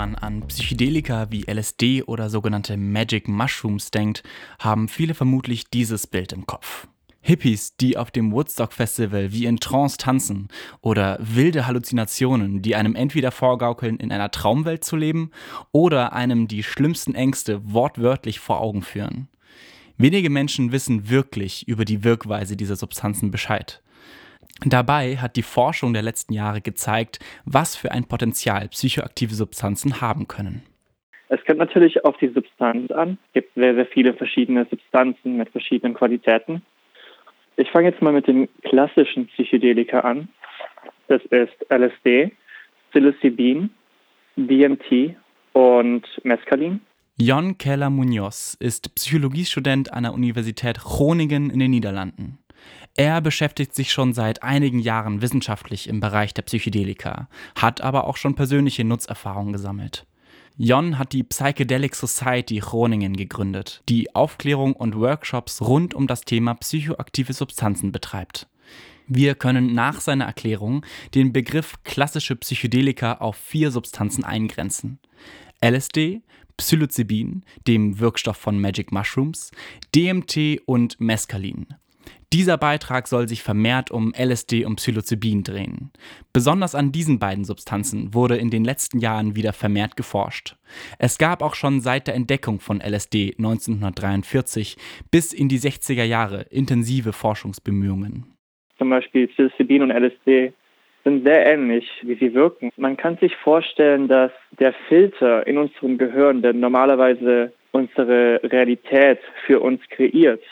man an Psychedelika wie LSD oder sogenannte Magic Mushrooms denkt, haben viele vermutlich dieses Bild im Kopf. Hippies, die auf dem Woodstock Festival wie in Trance tanzen oder wilde Halluzinationen, die einem entweder vorgaukeln, in einer Traumwelt zu leben oder einem die schlimmsten Ängste wortwörtlich vor Augen führen. Wenige Menschen wissen wirklich über die Wirkweise dieser Substanzen Bescheid. Dabei hat die Forschung der letzten Jahre gezeigt, was für ein Potenzial psychoaktive Substanzen haben können. Es kommt natürlich auf die Substanz an. Es gibt sehr, sehr viele verschiedene Substanzen mit verschiedenen Qualitäten. Ich fange jetzt mal mit den klassischen Psychedelika an. Das ist LSD, Psilocybin, DMT und Mescalin. Jon Keller Munoz ist Psychologiestudent an der Universität Groningen in den Niederlanden. Er beschäftigt sich schon seit einigen Jahren wissenschaftlich im Bereich der Psychedelika, hat aber auch schon persönliche Nutzerfahrungen gesammelt. Jon hat die Psychedelic Society Groningen gegründet, die Aufklärung und Workshops rund um das Thema psychoaktive Substanzen betreibt. Wir können nach seiner Erklärung den Begriff klassische Psychedelika auf vier Substanzen eingrenzen. LSD, Psilocybin, dem Wirkstoff von Magic Mushrooms, DMT und Mescalin. Dieser Beitrag soll sich vermehrt um LSD und Psilocybin drehen. Besonders an diesen beiden Substanzen wurde in den letzten Jahren wieder vermehrt geforscht. Es gab auch schon seit der Entdeckung von LSD 1943 bis in die 60er Jahre intensive Forschungsbemühungen. Zum Beispiel Psilocybin und LSD sind sehr ähnlich, wie sie wirken. Man kann sich vorstellen, dass der Filter in unserem Gehirn, der normalerweise unsere Realität für uns kreiert,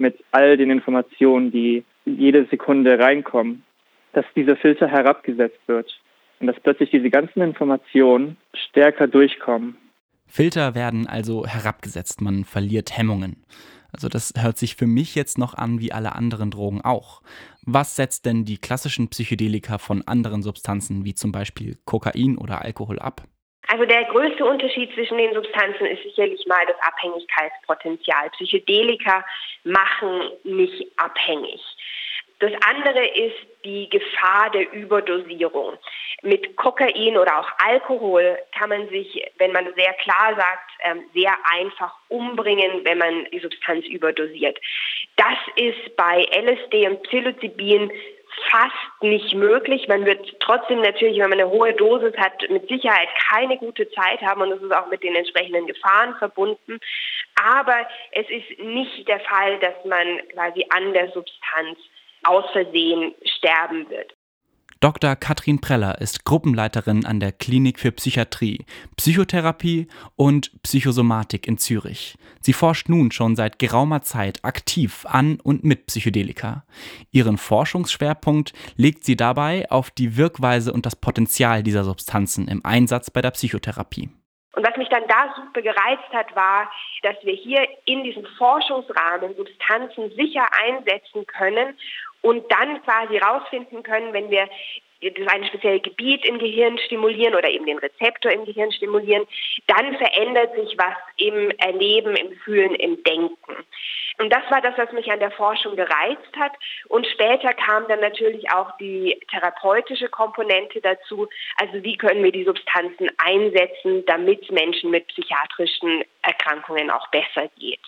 mit all den Informationen, die jede Sekunde reinkommen, dass dieser Filter herabgesetzt wird und dass plötzlich diese ganzen Informationen stärker durchkommen. Filter werden also herabgesetzt, man verliert Hemmungen. Also das hört sich für mich jetzt noch an wie alle anderen Drogen auch. Was setzt denn die klassischen Psychedelika von anderen Substanzen wie zum Beispiel Kokain oder Alkohol ab? Also der größte Unterschied zwischen den Substanzen ist sicherlich mal das Abhängigkeitspotenzial. Psychedelika machen nicht abhängig. Das andere ist die Gefahr der Überdosierung. Mit Kokain oder auch Alkohol kann man sich, wenn man sehr klar sagt, ähm, sehr einfach umbringen, wenn man die Substanz überdosiert. Das ist bei LSD und Psilocybin fast nicht möglich. Man wird trotzdem natürlich, wenn man eine hohe Dosis hat, mit Sicherheit keine gute Zeit haben und es ist auch mit den entsprechenden Gefahren verbunden. Aber es ist nicht der Fall, dass man quasi an der Substanz aus Versehen sterben wird. Dr. Katrin Preller ist Gruppenleiterin an der Klinik für Psychiatrie, Psychotherapie und Psychosomatik in Zürich. Sie forscht nun schon seit geraumer Zeit aktiv an und mit Psychedelika. Ihren Forschungsschwerpunkt legt sie dabei auf die Wirkweise und das Potenzial dieser Substanzen im Einsatz bei der Psychotherapie. Und was mich dann da super gereizt hat, war, dass wir hier in diesem Forschungsrahmen Substanzen sicher einsetzen können und dann quasi rausfinden können, wenn wir das eine spezielle Gebiet im Gehirn stimulieren oder eben den Rezeptor im Gehirn stimulieren, dann verändert sich was im Erleben, im Fühlen, im Denken. Und das war das, was mich an der Forschung gereizt hat. Und später kam dann natürlich auch die therapeutische Komponente dazu. Also wie können wir die Substanzen einsetzen, damit Menschen mit psychiatrischen Erkrankungen auch besser geht.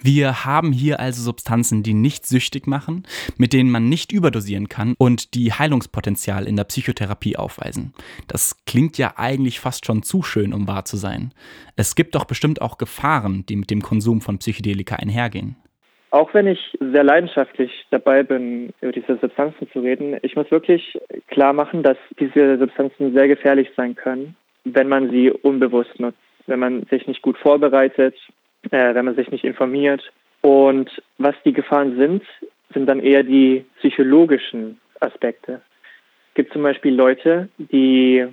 Wir haben hier also Substanzen, die nicht süchtig machen, mit denen man nicht überdosieren kann und die Heilungspotenzial in der Psychotherapie aufweisen. Das klingt ja eigentlich fast schon zu schön, um wahr zu sein. Es gibt doch bestimmt auch Gefahren, die mit dem Konsum von Psychedelika einhergehen. Auch wenn ich sehr leidenschaftlich dabei bin, über diese Substanzen zu reden, ich muss wirklich klar machen, dass diese Substanzen sehr gefährlich sein können, wenn man sie unbewusst nutzt, wenn man sich nicht gut vorbereitet äh, wenn man sich nicht informiert. Und was die Gefahren sind, sind dann eher die psychologischen Aspekte. Es gibt zum Beispiel Leute, die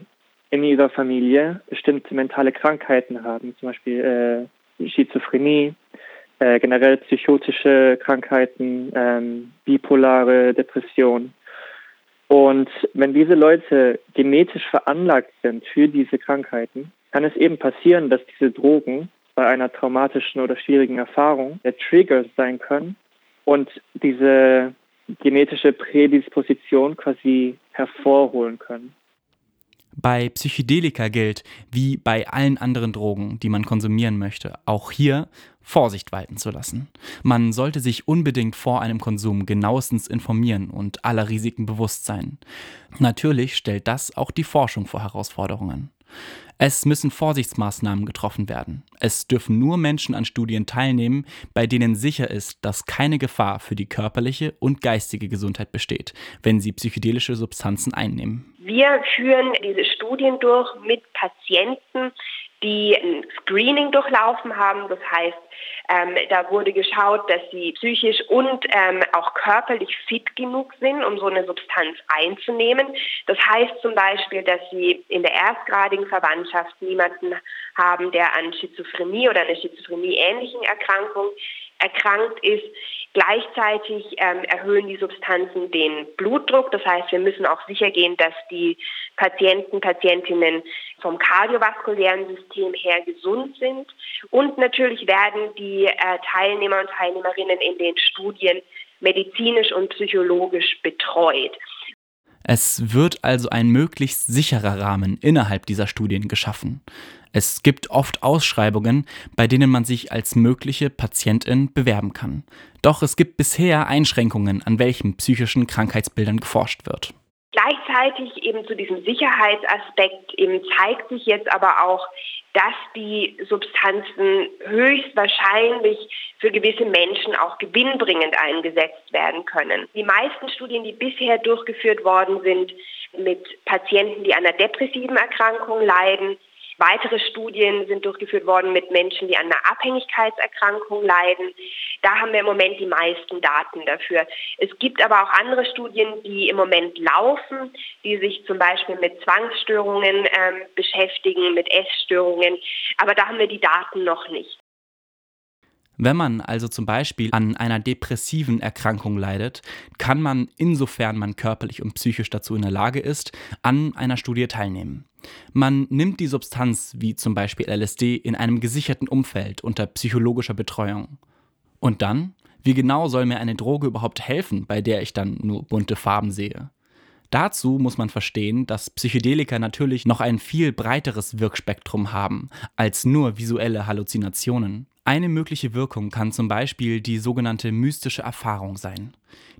in ihrer Familie bestimmte mentale Krankheiten haben, zum Beispiel äh, Schizophrenie, äh, generell psychotische Krankheiten, ähm, bipolare Depression. Und wenn diese Leute genetisch veranlagt sind für diese Krankheiten, kann es eben passieren, dass diese Drogen bei einer traumatischen oder schwierigen Erfahrung der Trigger sein können und diese genetische Prädisposition quasi hervorholen können. Bei Psychedelika gilt, wie bei allen anderen Drogen, die man konsumieren möchte, auch hier Vorsicht walten zu lassen. Man sollte sich unbedingt vor einem Konsum genauestens informieren und aller Risiken bewusst sein. Natürlich stellt das auch die Forschung vor Herausforderungen. Es müssen Vorsichtsmaßnahmen getroffen werden. Es dürfen nur Menschen an Studien teilnehmen, bei denen sicher ist, dass keine Gefahr für die körperliche und geistige Gesundheit besteht, wenn sie psychedelische Substanzen einnehmen. Wir führen diese Studien durch mit Patienten, die ein Screening durchlaufen haben. Das heißt, ähm, da wurde geschaut, dass sie psychisch und ähm, auch körperlich fit genug sind, um so eine Substanz einzunehmen. Das heißt zum Beispiel, dass sie in der erstgradigen Verwandtschaft niemanden haben, der an Schizophrenie oder einer Schizophrenie-ähnlichen Erkrankung erkrankt ist. Gleichzeitig ähm, erhöhen die Substanzen den Blutdruck. Das heißt, wir müssen auch sicher gehen, dass die Patienten, Patientinnen vom kardiovaskulären System her gesund sind. Und natürlich werden die äh, Teilnehmer und Teilnehmerinnen in den Studien medizinisch und psychologisch betreut. Es wird also ein möglichst sicherer Rahmen innerhalb dieser Studien geschaffen. Es gibt oft Ausschreibungen, bei denen man sich als mögliche Patientin bewerben kann. Doch es gibt bisher Einschränkungen, an welchen psychischen Krankheitsbildern geforscht wird. Gleichzeitig eben zu diesem Sicherheitsaspekt eben zeigt sich jetzt aber auch, dass die Substanzen höchstwahrscheinlich für gewisse Menschen auch gewinnbringend eingesetzt werden können. Die meisten Studien, die bisher durchgeführt worden sind mit Patienten, die an einer depressiven Erkrankung leiden, Weitere Studien sind durchgeführt worden mit Menschen, die an einer Abhängigkeitserkrankung leiden. Da haben wir im Moment die meisten Daten dafür. Es gibt aber auch andere Studien, die im Moment laufen, die sich zum Beispiel mit Zwangsstörungen ähm, beschäftigen, mit Essstörungen. Aber da haben wir die Daten noch nicht. Wenn man also zum Beispiel an einer depressiven Erkrankung leidet, kann man, insofern man körperlich und psychisch dazu in der Lage ist, an einer Studie teilnehmen. Man nimmt die Substanz, wie zum Beispiel LSD, in einem gesicherten Umfeld unter psychologischer Betreuung. Und dann? Wie genau soll mir eine Droge überhaupt helfen, bei der ich dann nur bunte Farben sehe? Dazu muss man verstehen, dass Psychedelika natürlich noch ein viel breiteres Wirkspektrum haben als nur visuelle Halluzinationen. Eine mögliche Wirkung kann zum Beispiel die sogenannte mystische Erfahrung sein.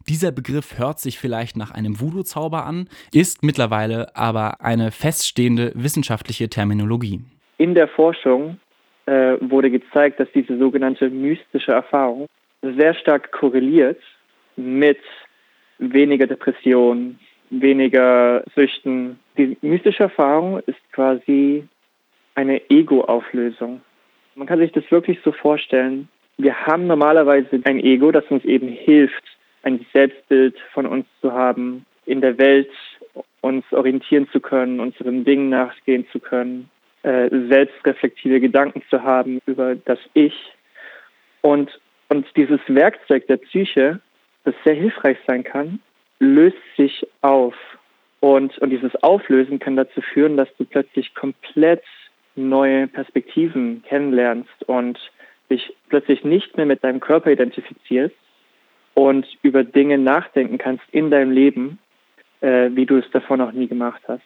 Dieser Begriff hört sich vielleicht nach einem Voodoo-Zauber an, ist mittlerweile aber eine feststehende wissenschaftliche Terminologie. In der Forschung äh, wurde gezeigt, dass diese sogenannte mystische Erfahrung sehr stark korreliert mit weniger Depression, weniger Süchten. Die mystische Erfahrung ist quasi eine Ego-Auflösung. Man kann sich das wirklich so vorstellen. Wir haben normalerweise ein Ego, das uns eben hilft, ein Selbstbild von uns zu haben, in der Welt uns orientieren zu können, unseren Dingen nachgehen zu können, äh, selbstreflektive Gedanken zu haben über das Ich. Und, und dieses Werkzeug der Psyche, das sehr hilfreich sein kann, löst sich auf. Und, und dieses Auflösen kann dazu führen, dass du plötzlich komplett neue Perspektiven kennenlernst und dich plötzlich nicht mehr mit deinem Körper identifizierst und über Dinge nachdenken kannst in deinem Leben, äh, wie du es davor noch nie gemacht hast.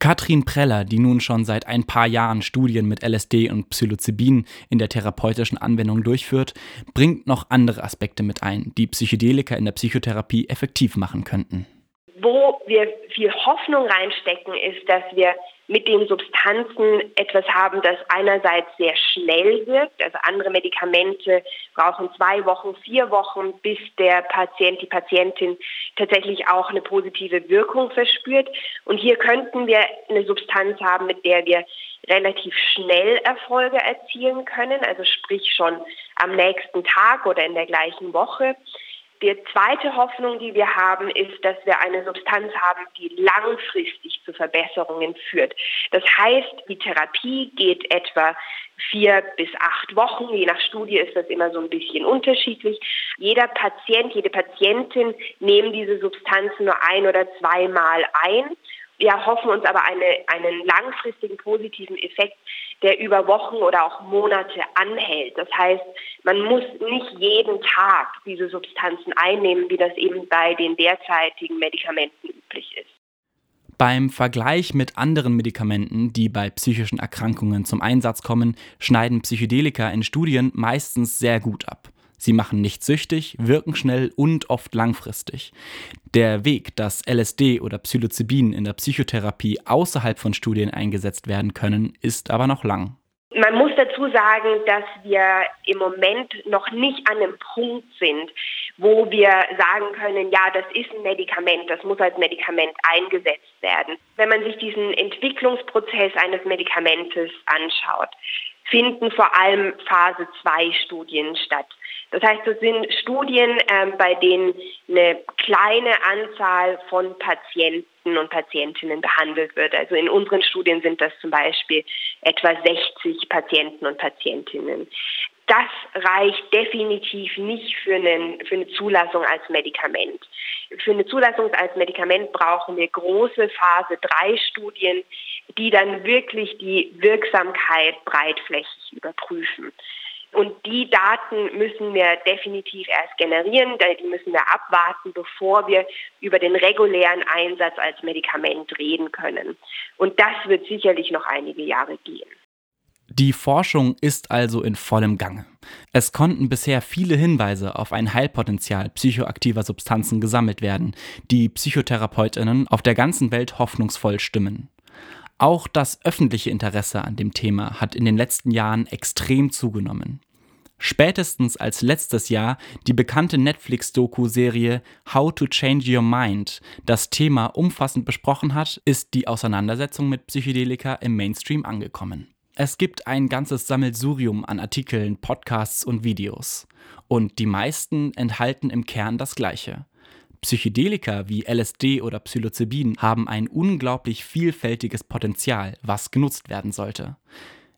Katrin Preller, die nun schon seit ein paar Jahren Studien mit LSD und Psilocybin in der therapeutischen Anwendung durchführt, bringt noch andere Aspekte mit ein, die Psychedelika in der Psychotherapie effektiv machen könnten. Wo wir viel Hoffnung reinstecken, ist, dass wir mit den Substanzen etwas haben, das einerseits sehr schnell wirkt. Also andere Medikamente brauchen zwei Wochen, vier Wochen, bis der Patient, die Patientin tatsächlich auch eine positive Wirkung verspürt. Und hier könnten wir eine Substanz haben, mit der wir relativ schnell Erfolge erzielen können, also sprich schon am nächsten Tag oder in der gleichen Woche. Die zweite Hoffnung, die wir haben, ist, dass wir eine Substanz haben, die langfristig zu Verbesserungen führt. Das heißt, die Therapie geht etwa vier bis acht Wochen. Je nach Studie ist das immer so ein bisschen unterschiedlich. Jeder Patient, jede Patientin nehmen diese Substanzen nur ein oder zweimal ein wir hoffen uns aber eine, einen langfristigen positiven Effekt, der über Wochen oder auch Monate anhält. Das heißt, man muss nicht jeden Tag diese Substanzen einnehmen, wie das eben bei den derzeitigen Medikamenten üblich ist. Beim Vergleich mit anderen Medikamenten, die bei psychischen Erkrankungen zum Einsatz kommen, schneiden Psychedelika in Studien meistens sehr gut ab. Sie machen nicht süchtig, wirken schnell und oft langfristig. Der Weg, dass LSD oder Psilocybin in der Psychotherapie außerhalb von Studien eingesetzt werden können, ist aber noch lang. Man muss dazu sagen, dass wir im Moment noch nicht an einem Punkt sind, wo wir sagen können, ja, das ist ein Medikament, das muss als Medikament eingesetzt werden. Wenn man sich diesen Entwicklungsprozess eines Medikamentes anschaut, finden vor allem Phase 2 Studien statt. Das heißt, das sind Studien, ähm, bei denen eine kleine Anzahl von Patienten und Patientinnen behandelt wird. Also in unseren Studien sind das zum Beispiel etwa 60 Patienten und Patientinnen. Das reicht definitiv nicht für, einen, für eine Zulassung als Medikament. Für eine Zulassung als Medikament brauchen wir große Phase 3 Studien, die dann wirklich die Wirksamkeit breitflächig überprüfen. Und die Daten müssen wir definitiv erst generieren, die müssen wir abwarten, bevor wir über den regulären Einsatz als Medikament reden können. Und das wird sicherlich noch einige Jahre gehen. Die Forschung ist also in vollem Gange. Es konnten bisher viele Hinweise auf ein Heilpotenzial psychoaktiver Substanzen gesammelt werden, die Psychotherapeutinnen auf der ganzen Welt hoffnungsvoll stimmen. Auch das öffentliche Interesse an dem Thema hat in den letzten Jahren extrem zugenommen. Spätestens als letztes Jahr die bekannte Netflix-Doku-Serie How to Change Your Mind das Thema umfassend besprochen hat, ist die Auseinandersetzung mit Psychedelika im Mainstream angekommen. Es gibt ein ganzes Sammelsurium an Artikeln, Podcasts und Videos. Und die meisten enthalten im Kern das Gleiche. Psychedelika wie LSD oder Psilocybin haben ein unglaublich vielfältiges Potenzial, was genutzt werden sollte.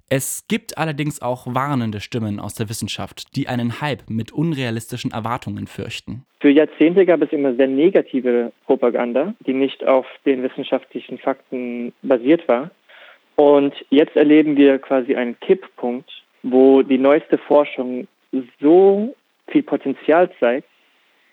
Es gibt allerdings auch warnende Stimmen aus der Wissenschaft, die einen Hype mit unrealistischen Erwartungen fürchten. Für Jahrzehnte gab es immer sehr negative Propaganda, die nicht auf den wissenschaftlichen Fakten basiert war. Und jetzt erleben wir quasi einen Kipppunkt, wo die neueste Forschung so viel Potenzial zeigt,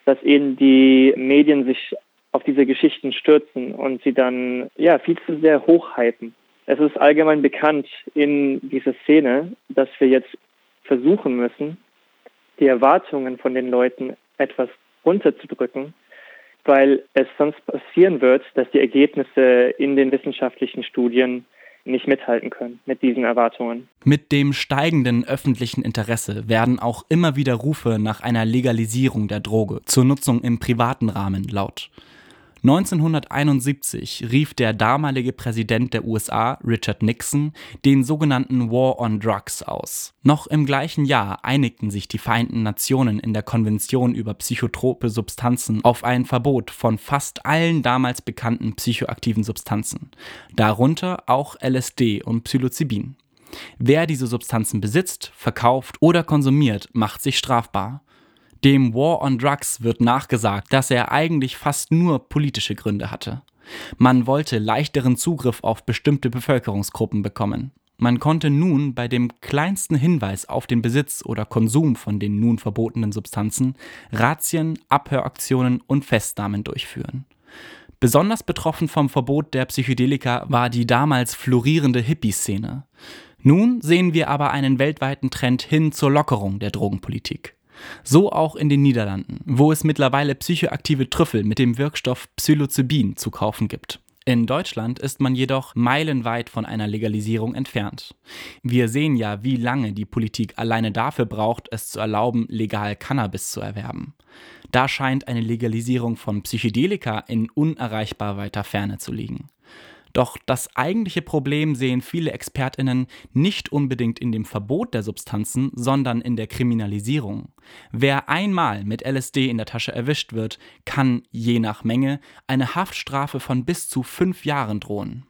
dass eben die Medien sich auf diese Geschichten stürzen und sie dann ja viel zu sehr hochhypen. Es ist allgemein bekannt in dieser Szene, dass wir jetzt versuchen müssen, die Erwartungen von den Leuten etwas runterzudrücken, weil es sonst passieren wird, dass die Ergebnisse in den wissenschaftlichen Studien nicht mithalten können mit diesen Erwartungen. Mit dem steigenden öffentlichen Interesse werden auch immer wieder Rufe nach einer Legalisierung der Droge zur Nutzung im privaten Rahmen laut. 1971 rief der damalige Präsident der USA, Richard Nixon, den sogenannten War on Drugs aus. Noch im gleichen Jahr einigten sich die Vereinten Nationen in der Konvention über psychotrope Substanzen auf ein Verbot von fast allen damals bekannten psychoaktiven Substanzen, darunter auch LSD und Psilocybin. Wer diese Substanzen besitzt, verkauft oder konsumiert, macht sich strafbar. Dem War on Drugs wird nachgesagt, dass er eigentlich fast nur politische Gründe hatte. Man wollte leichteren Zugriff auf bestimmte Bevölkerungsgruppen bekommen. Man konnte nun bei dem kleinsten Hinweis auf den Besitz oder Konsum von den nun verbotenen Substanzen Razzien, Abhöraktionen und Festnahmen durchführen. Besonders betroffen vom Verbot der Psychedelika war die damals florierende Hippie-Szene. Nun sehen wir aber einen weltweiten Trend hin zur Lockerung der Drogenpolitik. So auch in den Niederlanden, wo es mittlerweile psychoaktive Trüffel mit dem Wirkstoff Psilocybin zu kaufen gibt. In Deutschland ist man jedoch meilenweit von einer Legalisierung entfernt. Wir sehen ja, wie lange die Politik alleine dafür braucht, es zu erlauben, legal Cannabis zu erwerben. Da scheint eine Legalisierung von Psychedelika in unerreichbar weiter Ferne zu liegen. Doch das eigentliche Problem sehen viele Expertinnen nicht unbedingt in dem Verbot der Substanzen, sondern in der Kriminalisierung. Wer einmal mit LSD in der Tasche erwischt wird, kann je nach Menge eine Haftstrafe von bis zu fünf Jahren drohen.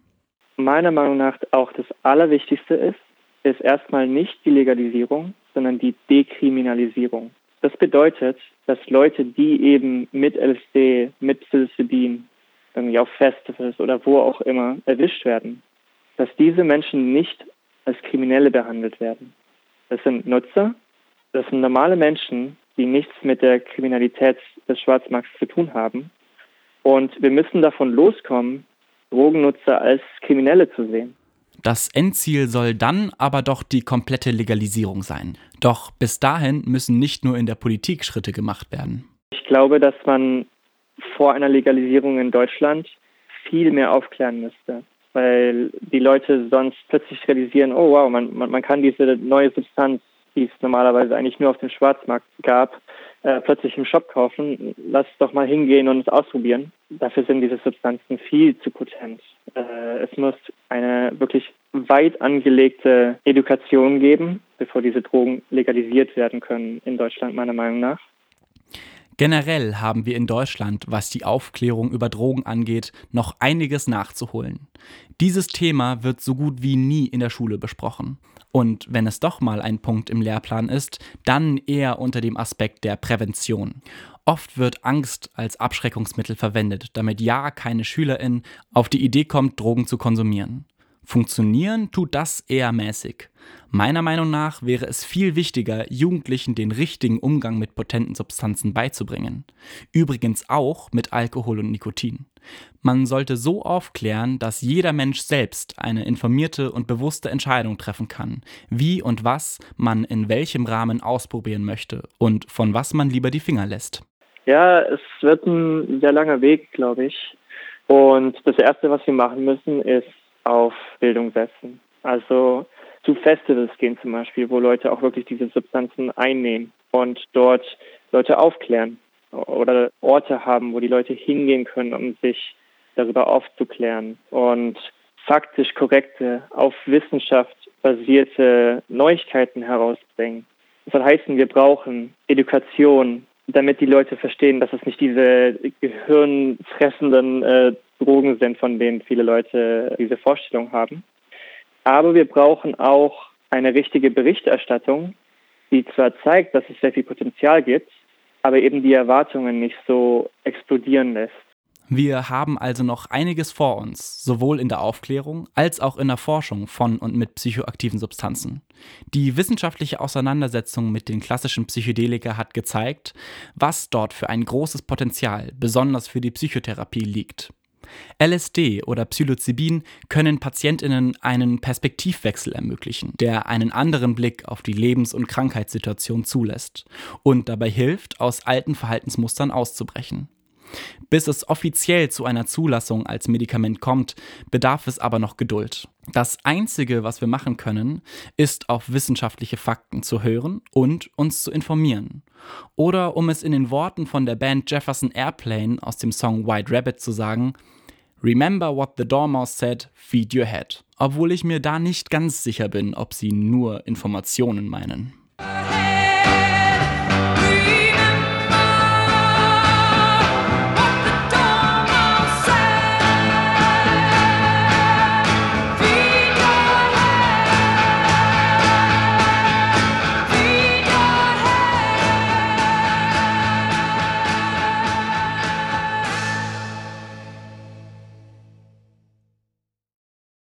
Meiner Meinung nach auch das Allerwichtigste ist, ist erstmal nicht die Legalisierung, sondern die Dekriminalisierung. Das bedeutet, dass Leute, die eben mit LSD, mit Psilocybin irgendwie auf Festivals oder wo auch immer erwischt werden, dass diese Menschen nicht als Kriminelle behandelt werden. Das sind Nutzer, das sind normale Menschen, die nichts mit der Kriminalität des Schwarzmarkts zu tun haben. Und wir müssen davon loskommen, Drogennutzer als Kriminelle zu sehen. Das Endziel soll dann aber doch die komplette Legalisierung sein. Doch bis dahin müssen nicht nur in der Politik Schritte gemacht werden. Ich glaube, dass man vor einer Legalisierung in Deutschland viel mehr aufklären müsste, weil die Leute sonst plötzlich realisieren, oh wow, man, man, man kann diese neue Substanz, die es normalerweise eigentlich nur auf dem Schwarzmarkt gab, äh, plötzlich im Shop kaufen. Lass doch mal hingehen und es ausprobieren. Dafür sind diese Substanzen viel zu potent. Äh, es muss eine wirklich weit angelegte Education geben, bevor diese Drogen legalisiert werden können in Deutschland, meiner Meinung nach. Generell haben wir in Deutschland, was die Aufklärung über Drogen angeht, noch einiges nachzuholen. Dieses Thema wird so gut wie nie in der Schule besprochen. Und wenn es doch mal ein Punkt im Lehrplan ist, dann eher unter dem Aspekt der Prävention. Oft wird Angst als Abschreckungsmittel verwendet, damit ja keine Schülerin auf die Idee kommt, Drogen zu konsumieren. Funktionieren tut das eher mäßig. Meiner Meinung nach wäre es viel wichtiger, Jugendlichen den richtigen Umgang mit potenten Substanzen beizubringen. Übrigens auch mit Alkohol und Nikotin. Man sollte so aufklären, dass jeder Mensch selbst eine informierte und bewusste Entscheidung treffen kann, wie und was man in welchem Rahmen ausprobieren möchte und von was man lieber die Finger lässt. Ja, es wird ein sehr langer Weg, glaube ich. Und das Erste, was wir machen müssen, ist auf Bildung setzen. Also zu Festivals gehen zum Beispiel, wo Leute auch wirklich diese Substanzen einnehmen und dort Leute aufklären oder Orte haben, wo die Leute hingehen können, um sich darüber aufzuklären und faktisch korrekte, auf Wissenschaft basierte Neuigkeiten herausbringen. Das soll heißen, wir brauchen Education, damit die Leute verstehen, dass es nicht diese gehirnfressenden äh, Drogen sind, von denen viele Leute diese Vorstellung haben. Aber wir brauchen auch eine richtige Berichterstattung, die zwar zeigt, dass es sehr viel Potenzial gibt, aber eben die Erwartungen nicht so explodieren lässt. Wir haben also noch einiges vor uns, sowohl in der Aufklärung als auch in der Forschung von und mit psychoaktiven Substanzen. Die wissenschaftliche Auseinandersetzung mit den klassischen Psychedelika hat gezeigt, was dort für ein großes Potenzial, besonders für die Psychotherapie, liegt. LSD oder Psilocybin können Patientinnen einen Perspektivwechsel ermöglichen, der einen anderen Blick auf die Lebens- und Krankheitssituation zulässt und dabei hilft, aus alten Verhaltensmustern auszubrechen. Bis es offiziell zu einer Zulassung als Medikament kommt, bedarf es aber noch Geduld. Das Einzige, was wir machen können, ist auf wissenschaftliche Fakten zu hören und uns zu informieren. Oder um es in den Worten von der Band Jefferson Airplane aus dem Song White Rabbit zu sagen, Remember what the Dormouse said, feed your head. Obwohl ich mir da nicht ganz sicher bin, ob sie nur Informationen meinen.